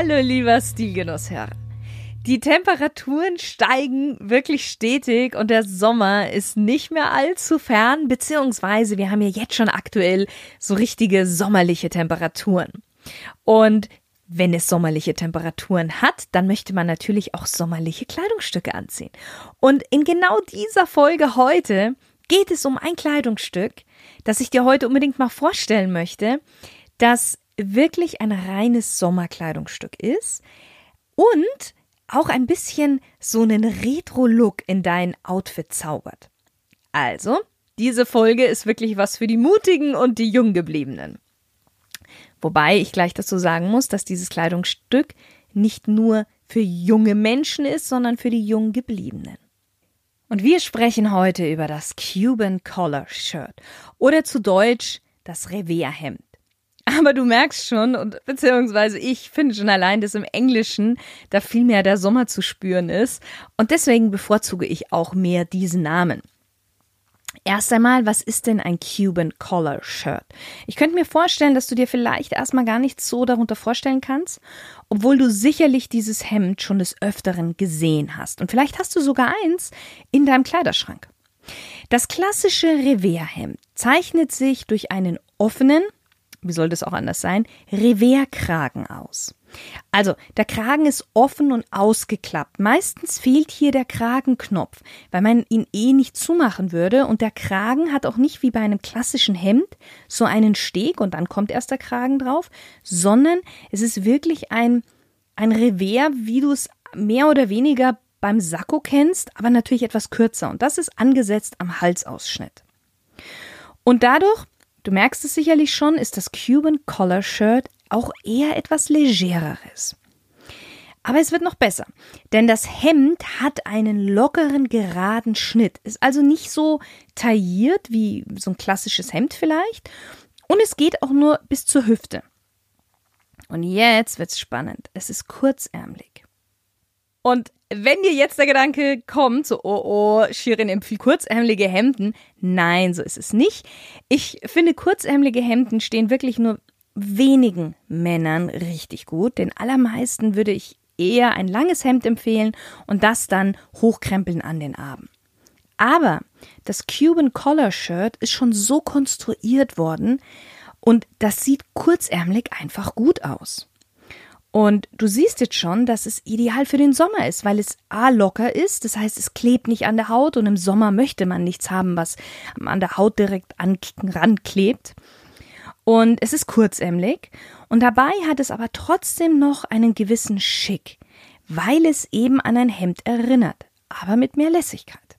Hallo lieber Stilgenusshörer. Die Temperaturen steigen wirklich stetig und der Sommer ist nicht mehr allzu fern, beziehungsweise wir haben ja jetzt schon aktuell so richtige sommerliche Temperaturen. Und wenn es sommerliche Temperaturen hat, dann möchte man natürlich auch sommerliche Kleidungsstücke anziehen. Und in genau dieser Folge heute geht es um ein Kleidungsstück, das ich dir heute unbedingt mal vorstellen möchte, das wirklich ein reines Sommerkleidungsstück ist und auch ein bisschen so einen Retro-Look in dein Outfit zaubert. Also, diese Folge ist wirklich was für die Mutigen und die Junggebliebenen. Wobei ich gleich dazu sagen muss, dass dieses Kleidungsstück nicht nur für junge Menschen ist, sondern für die Junggebliebenen. Und wir sprechen heute über das Cuban Collar Shirt oder zu Deutsch das Revers-Hemd. Aber du merkst schon, und beziehungsweise ich finde schon allein, dass im Englischen da viel mehr der Sommer zu spüren ist. Und deswegen bevorzuge ich auch mehr diesen Namen. Erst einmal, was ist denn ein Cuban Collar Shirt? Ich könnte mir vorstellen, dass du dir vielleicht erstmal gar nichts so darunter vorstellen kannst, obwohl du sicherlich dieses Hemd schon des Öfteren gesehen hast. Und vielleicht hast du sogar eins in deinem Kleiderschrank. Das klassische Revershemd zeichnet sich durch einen offenen, wie soll das auch anders sein, Reverkragen aus. Also, der Kragen ist offen und ausgeklappt. Meistens fehlt hier der Kragenknopf, weil man ihn eh nicht zumachen würde und der Kragen hat auch nicht wie bei einem klassischen Hemd so einen Steg und dann kommt erst der Kragen drauf, sondern es ist wirklich ein, ein Revers, wie du es mehr oder weniger beim Sakko kennst, aber natürlich etwas kürzer und das ist angesetzt am Halsausschnitt. Und dadurch, du merkst es sicherlich schon, ist das Cuban Collar Shirt auch eher etwas legereres. Aber es wird noch besser, denn das Hemd hat einen lockeren, geraden Schnitt, ist also nicht so tailliert wie so ein klassisches Hemd vielleicht und es geht auch nur bis zur Hüfte. Und jetzt wird's spannend. Es ist kurzärmlich. Und wenn dir jetzt der Gedanke kommt, so, oh, oh, Shirin empfiehlt kurzärmelige Hemden, nein, so ist es nicht. Ich finde, kurzärmelige Hemden stehen wirklich nur wenigen Männern richtig gut. Den allermeisten würde ich eher ein langes Hemd empfehlen und das dann hochkrempeln an den Armen. Aber das Cuban Collar Shirt ist schon so konstruiert worden und das sieht kurzärmelig einfach gut aus. Und du siehst jetzt schon, dass es ideal für den Sommer ist, weil es a locker ist, das heißt, es klebt nicht an der Haut und im Sommer möchte man nichts haben, was an der Haut direkt an, ranklebt. Und es ist kurzämlich und dabei hat es aber trotzdem noch einen gewissen Schick, weil es eben an ein Hemd erinnert, aber mit mehr Lässigkeit.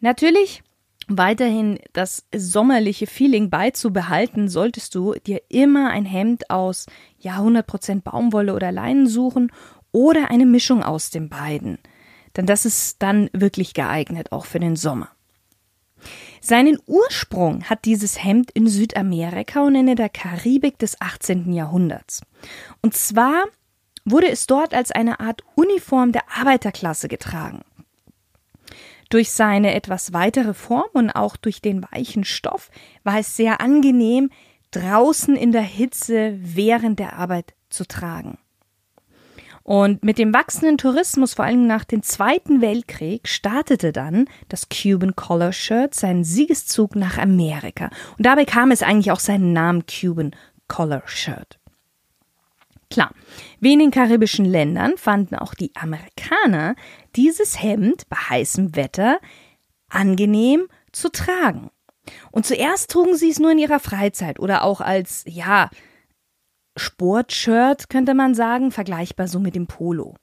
Natürlich weiterhin das sommerliche Feeling beizubehalten, solltest du dir immer ein Hemd aus ja 100% Baumwolle oder Leinen suchen oder eine Mischung aus den beiden. Denn das ist dann wirklich geeignet auch für den Sommer. Seinen Ursprung hat dieses Hemd in Südamerika und in der Karibik des 18. Jahrhunderts. Und zwar wurde es dort als eine Art Uniform der Arbeiterklasse getragen. Durch seine etwas weitere Form und auch durch den weichen Stoff war es sehr angenehm, draußen in der Hitze während der Arbeit zu tragen. Und mit dem wachsenden Tourismus, vor allem nach dem Zweiten Weltkrieg, startete dann das Cuban Collar Shirt seinen Siegeszug nach Amerika. Und dabei kam es eigentlich auch seinen Namen Cuban Collar Shirt. Klar, wie in den karibischen Ländern fanden auch die Amerikaner dieses Hemd bei heißem Wetter angenehm zu tragen. Und zuerst trugen sie es nur in ihrer Freizeit oder auch als, ja, Sportshirt, könnte man sagen, vergleichbar so mit dem Polo.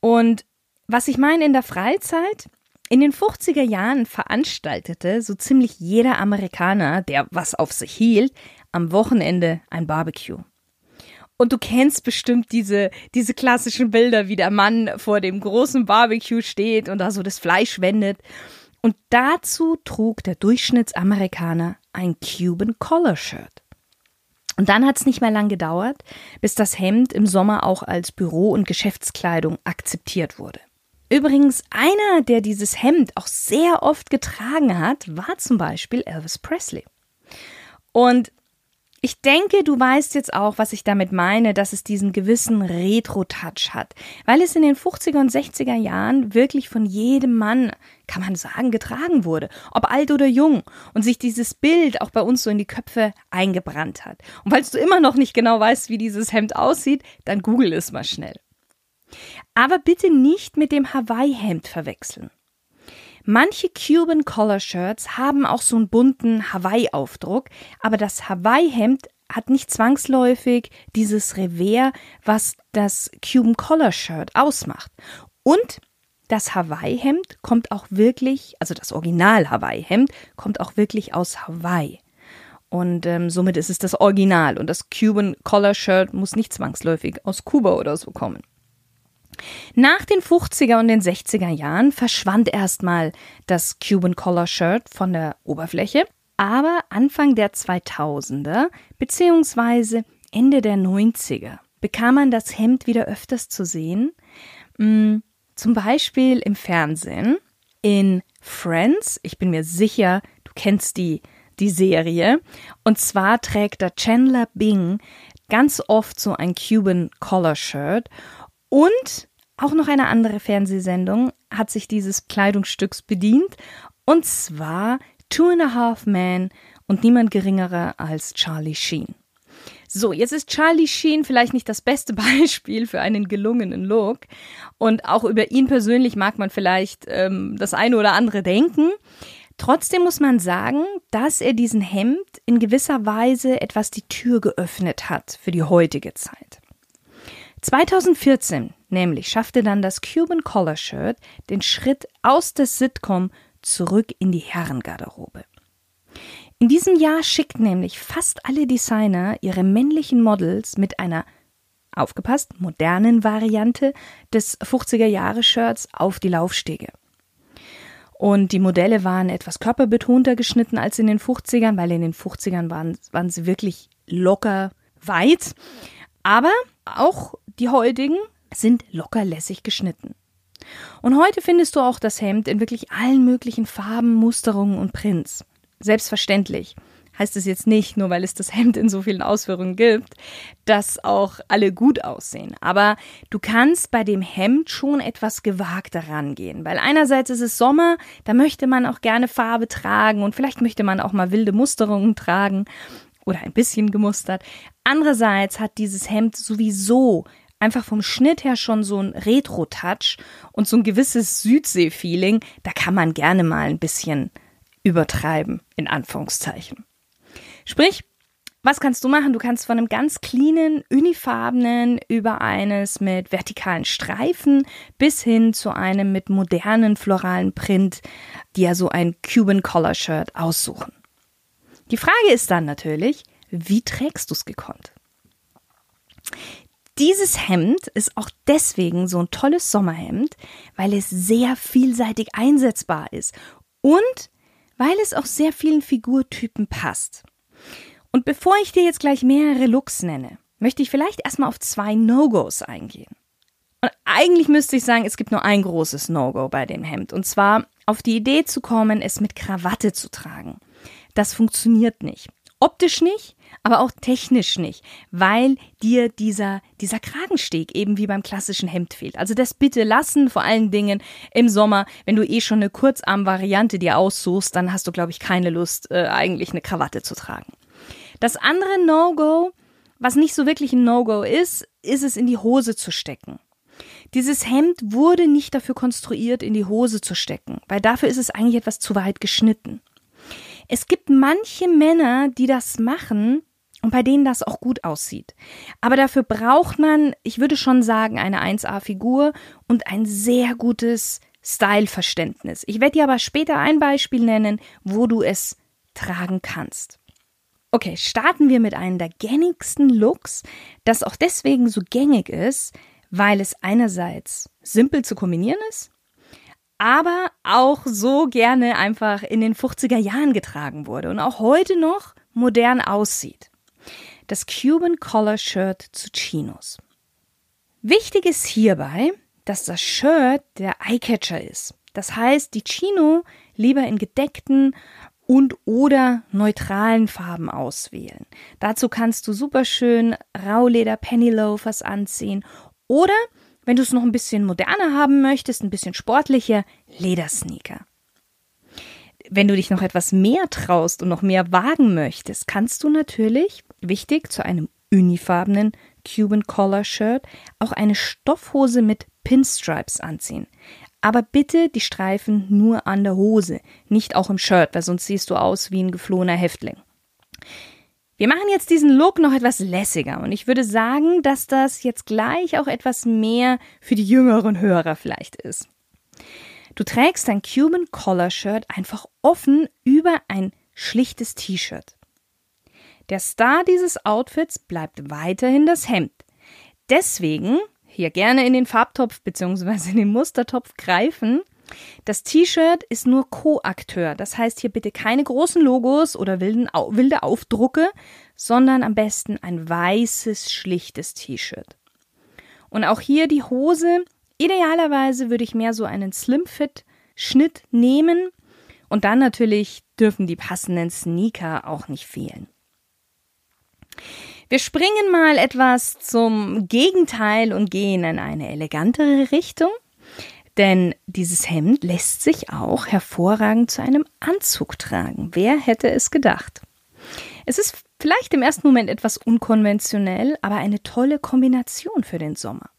Und was ich meine in der Freizeit, in den 50er Jahren veranstaltete so ziemlich jeder Amerikaner, der was auf sich hielt, am Wochenende ein Barbecue. Und du kennst bestimmt diese, diese klassischen Bilder, wie der Mann vor dem großen Barbecue steht und da so das Fleisch wendet. Und dazu trug der Durchschnittsamerikaner ein Cuban Collar Shirt. Und dann hat es nicht mehr lang gedauert, bis das Hemd im Sommer auch als Büro- und Geschäftskleidung akzeptiert wurde. Übrigens, einer, der dieses Hemd auch sehr oft getragen hat, war zum Beispiel Elvis Presley. Und ich denke, du weißt jetzt auch, was ich damit meine, dass es diesen gewissen Retro-Touch hat, weil es in den 50er und 60er Jahren wirklich von jedem Mann, kann man sagen, getragen wurde, ob alt oder jung, und sich dieses Bild auch bei uns so in die Köpfe eingebrannt hat. Und falls du immer noch nicht genau weißt, wie dieses Hemd aussieht, dann google es mal schnell. Aber bitte nicht mit dem Hawaii-Hemd verwechseln. Manche Cuban Collar Shirts haben auch so einen bunten Hawaii-Aufdruck, aber das Hawaii-Hemd hat nicht zwangsläufig dieses Revers, was das Cuban Collar Shirt ausmacht. Und das Hawaii-Hemd kommt auch wirklich, also das Original Hawaii-Hemd kommt auch wirklich aus Hawaii. Und ähm, somit ist es das Original. Und das Cuban Collar Shirt muss nicht zwangsläufig aus Kuba oder so kommen. Nach den 50er und den 60er Jahren verschwand erstmal das Cuban Collar Shirt von der Oberfläche, aber Anfang der 2000er bzw. Ende der 90er bekam man das Hemd wieder öfters zu sehen, mm, zum Beispiel im Fernsehen, in Friends, ich bin mir sicher, du kennst die, die Serie, und zwar trägt da Chandler Bing ganz oft so ein Cuban Collar Shirt. Und auch noch eine andere Fernsehsendung hat sich dieses Kleidungsstücks bedient, und zwar Two and a Half Men und niemand geringerer als Charlie Sheen. So, jetzt ist Charlie Sheen vielleicht nicht das beste Beispiel für einen gelungenen Look. Und auch über ihn persönlich mag man vielleicht ähm, das eine oder andere denken. Trotzdem muss man sagen, dass er diesen Hemd in gewisser Weise etwas die Tür geöffnet hat für die heutige Zeit. 2014 nämlich schaffte dann das Cuban Collar Shirt den Schritt aus der Sitcom zurück in die Herrengarderobe. In diesem Jahr schickt nämlich fast alle Designer ihre männlichen Models mit einer aufgepasst modernen Variante des 50er Jahre Shirts auf die Laufstege. Und die Modelle waren etwas körperbetonter geschnitten als in den 50ern, weil in den 50ern waren, waren sie wirklich locker weit. Aber auch die heutigen sind locker lässig geschnitten. Und heute findest du auch das Hemd in wirklich allen möglichen Farben, Musterungen und Prints. Selbstverständlich heißt es jetzt nicht, nur weil es das Hemd in so vielen Ausführungen gibt, dass auch alle gut aussehen. Aber du kannst bei dem Hemd schon etwas gewagter rangehen, weil einerseits ist es Sommer, da möchte man auch gerne Farbe tragen und vielleicht möchte man auch mal wilde Musterungen tragen oder ein bisschen gemustert. Andererseits hat dieses Hemd sowieso einfach vom Schnitt her schon so ein Retro-Touch und so ein gewisses Südsee-Feeling. Da kann man gerne mal ein bisschen übertreiben, in Anführungszeichen. Sprich, was kannst du machen? Du kannst von einem ganz cleanen, unifarbenen über eines mit vertikalen Streifen bis hin zu einem mit modernen floralen Print, die ja so ein Cuban Collar Shirt aussuchen. Die Frage ist dann natürlich, wie trägst du es gekonnt? Dieses Hemd ist auch deswegen so ein tolles Sommerhemd, weil es sehr vielseitig einsetzbar ist und weil es auch sehr vielen Figurtypen passt. Und bevor ich dir jetzt gleich mehrere Looks nenne, möchte ich vielleicht erstmal auf zwei No-Gos eingehen. Und eigentlich müsste ich sagen, es gibt nur ein großes No-Go bei dem Hemd. Und zwar auf die Idee zu kommen, es mit Krawatte zu tragen. Das funktioniert nicht. Optisch nicht, aber auch technisch nicht, weil dir dieser, dieser Kragensteg eben wie beim klassischen Hemd fehlt. Also das bitte lassen, vor allen Dingen im Sommer, wenn du eh schon eine Kurzarm-Variante dir aussuchst, dann hast du, glaube ich, keine Lust, äh, eigentlich eine Krawatte zu tragen. Das andere No-Go, was nicht so wirklich ein No-Go ist, ist es in die Hose zu stecken. Dieses Hemd wurde nicht dafür konstruiert, in die Hose zu stecken, weil dafür ist es eigentlich etwas zu weit geschnitten. Es gibt manche Männer, die das machen und bei denen das auch gut aussieht. Aber dafür braucht man, ich würde schon sagen, eine 1A-Figur und ein sehr gutes Styleverständnis. Ich werde dir aber später ein Beispiel nennen, wo du es tragen kannst. Okay, starten wir mit einem der gängigsten Looks, das auch deswegen so gängig ist, weil es einerseits simpel zu kombinieren ist, aber auch so gerne einfach in den 50er Jahren getragen wurde und auch heute noch modern aussieht. Das Cuban Collar Shirt zu Chinos. Wichtig ist hierbei, dass das Shirt der Eyecatcher ist. Das heißt, die Chino lieber in gedeckten und oder neutralen Farben auswählen. Dazu kannst du super schön Rauleder Penny Loafers anziehen oder wenn du es noch ein bisschen moderner haben möchtest, ein bisschen sportlicher, Ledersneaker. Wenn du dich noch etwas mehr traust und noch mehr wagen möchtest, kannst du natürlich, wichtig, zu einem unifarbenen Cuban Collar Shirt auch eine Stoffhose mit Pinstripes anziehen. Aber bitte die Streifen nur an der Hose, nicht auch im Shirt, weil sonst siehst du aus wie ein geflohener Häftling. Wir machen jetzt diesen Look noch etwas lässiger und ich würde sagen, dass das jetzt gleich auch etwas mehr für die jüngeren Hörer vielleicht ist. Du trägst dein Cuban Collar Shirt einfach offen über ein schlichtes T-Shirt. Der Star dieses Outfits bleibt weiterhin das Hemd. Deswegen hier gerne in den Farbtopf bzw. in den Mustertopf greifen das T-Shirt ist nur Co-Akteur, das heißt hier bitte keine großen Logos oder wilden, wilde Aufdrucke, sondern am besten ein weißes, schlichtes T-Shirt. Und auch hier die Hose. Idealerweise würde ich mehr so einen Slim-Fit-Schnitt nehmen. Und dann natürlich dürfen die passenden Sneaker auch nicht fehlen. Wir springen mal etwas zum Gegenteil und gehen in eine elegantere Richtung. Denn dieses Hemd lässt sich auch hervorragend zu einem Anzug tragen. Wer hätte es gedacht? Es ist vielleicht im ersten Moment etwas unkonventionell, aber eine tolle Kombination für den Sommer.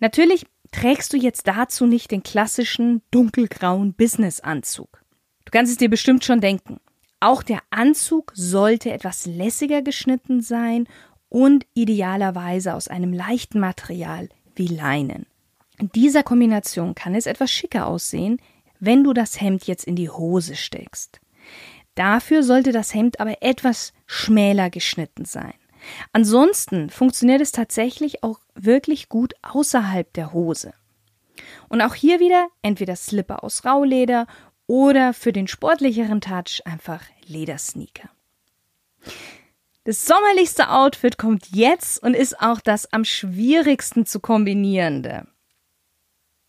Natürlich trägst du jetzt dazu nicht den klassischen dunkelgrauen Businessanzug. Du kannst es dir bestimmt schon denken. Auch der Anzug sollte etwas lässiger geschnitten sein und idealerweise aus einem leichten Material wie Leinen. In dieser Kombination kann es etwas schicker aussehen, wenn du das Hemd jetzt in die Hose steckst. Dafür sollte das Hemd aber etwas schmäler geschnitten sein. Ansonsten funktioniert es tatsächlich auch wirklich gut außerhalb der Hose. Und auch hier wieder entweder Slipper aus Rauleder oder für den sportlicheren Touch einfach Ledersneaker. Das sommerlichste Outfit kommt jetzt und ist auch das am schwierigsten zu kombinierende.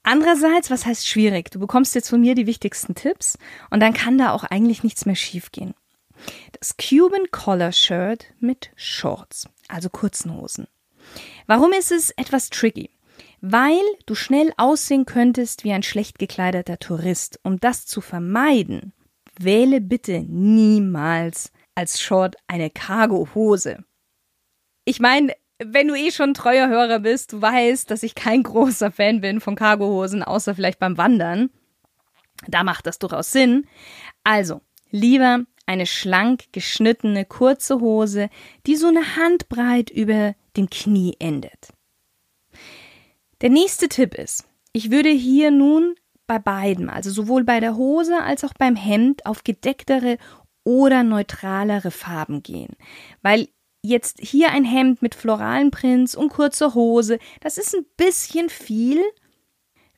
Andererseits, was heißt schwierig? Du bekommst jetzt von mir die wichtigsten Tipps und dann kann da auch eigentlich nichts mehr schiefgehen. Das Cuban Collar Shirt mit Shorts, also kurzen Hosen. Warum ist es etwas tricky? Weil du schnell aussehen könntest wie ein schlecht gekleideter Tourist. Um das zu vermeiden, wähle bitte niemals als Short eine Cargo-Hose. Ich meine, wenn du eh schon treuer Hörer bist, du weißt, dass ich kein großer Fan bin von Cargohosen, außer vielleicht beim Wandern. Da macht das durchaus Sinn. Also, lieber eine schlank geschnittene kurze Hose, die so eine Handbreit über dem Knie endet. Der nächste Tipp ist, ich würde hier nun bei beiden, also sowohl bei der Hose als auch beim Hemd, auf gedecktere oder neutralere Farben gehen, weil jetzt hier ein Hemd mit floralen Prints und kurzer Hose, das ist ein bisschen viel,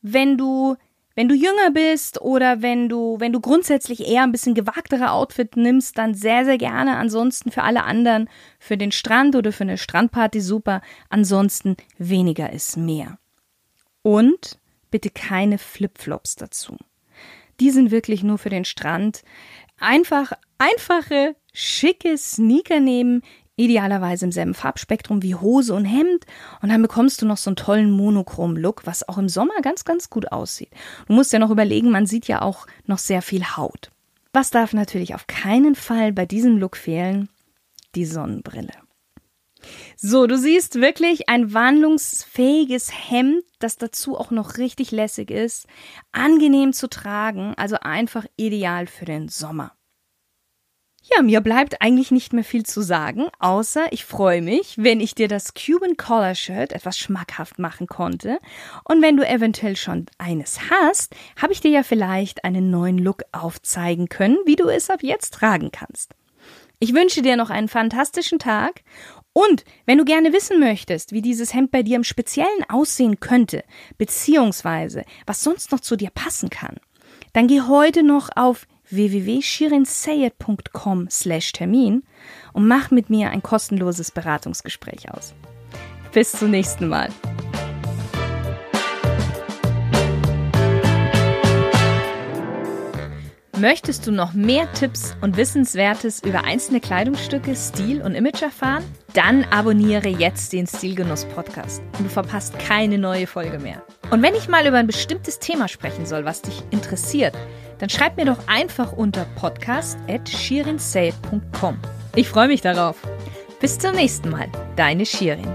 wenn du wenn du jünger bist oder wenn du, wenn du grundsätzlich eher ein bisschen gewagtere Outfit nimmst, dann sehr, sehr gerne. Ansonsten für alle anderen, für den Strand oder für eine Strandparty super. Ansonsten weniger ist mehr. Und bitte keine Flipflops dazu. Die sind wirklich nur für den Strand. Einfach, einfache, schicke Sneaker nehmen, Idealerweise im selben Farbspektrum wie Hose und Hemd. Und dann bekommst du noch so einen tollen Monochrom-Look, was auch im Sommer ganz, ganz gut aussieht. Du musst ja noch überlegen, man sieht ja auch noch sehr viel Haut. Was darf natürlich auf keinen Fall bei diesem Look fehlen? Die Sonnenbrille. So, du siehst wirklich ein wandlungsfähiges Hemd, das dazu auch noch richtig lässig ist, angenehm zu tragen, also einfach ideal für den Sommer. Ja, mir bleibt eigentlich nicht mehr viel zu sagen, außer ich freue mich, wenn ich dir das Cuban Collar Shirt etwas schmackhaft machen konnte. Und wenn du eventuell schon eines hast, habe ich dir ja vielleicht einen neuen Look aufzeigen können, wie du es ab jetzt tragen kannst. Ich wünsche dir noch einen fantastischen Tag und wenn du gerne wissen möchtest, wie dieses Hemd bei dir im Speziellen aussehen könnte, beziehungsweise was sonst noch zu dir passen kann, dann geh heute noch auf www.shirinsayed.com slash Termin und mach mit mir ein kostenloses Beratungsgespräch aus. Bis zum nächsten Mal. Möchtest du noch mehr Tipps und Wissenswertes über einzelne Kleidungsstücke, Stil und Image erfahren? Dann abonniere jetzt den Stilgenuss Podcast und du verpasst keine neue Folge mehr. Und wenn ich mal über ein bestimmtes Thema sprechen soll, was dich interessiert, dann schreib mir doch einfach unter podcast.shirinsay.com. Ich freue mich darauf. Bis zum nächsten Mal, deine Shirin.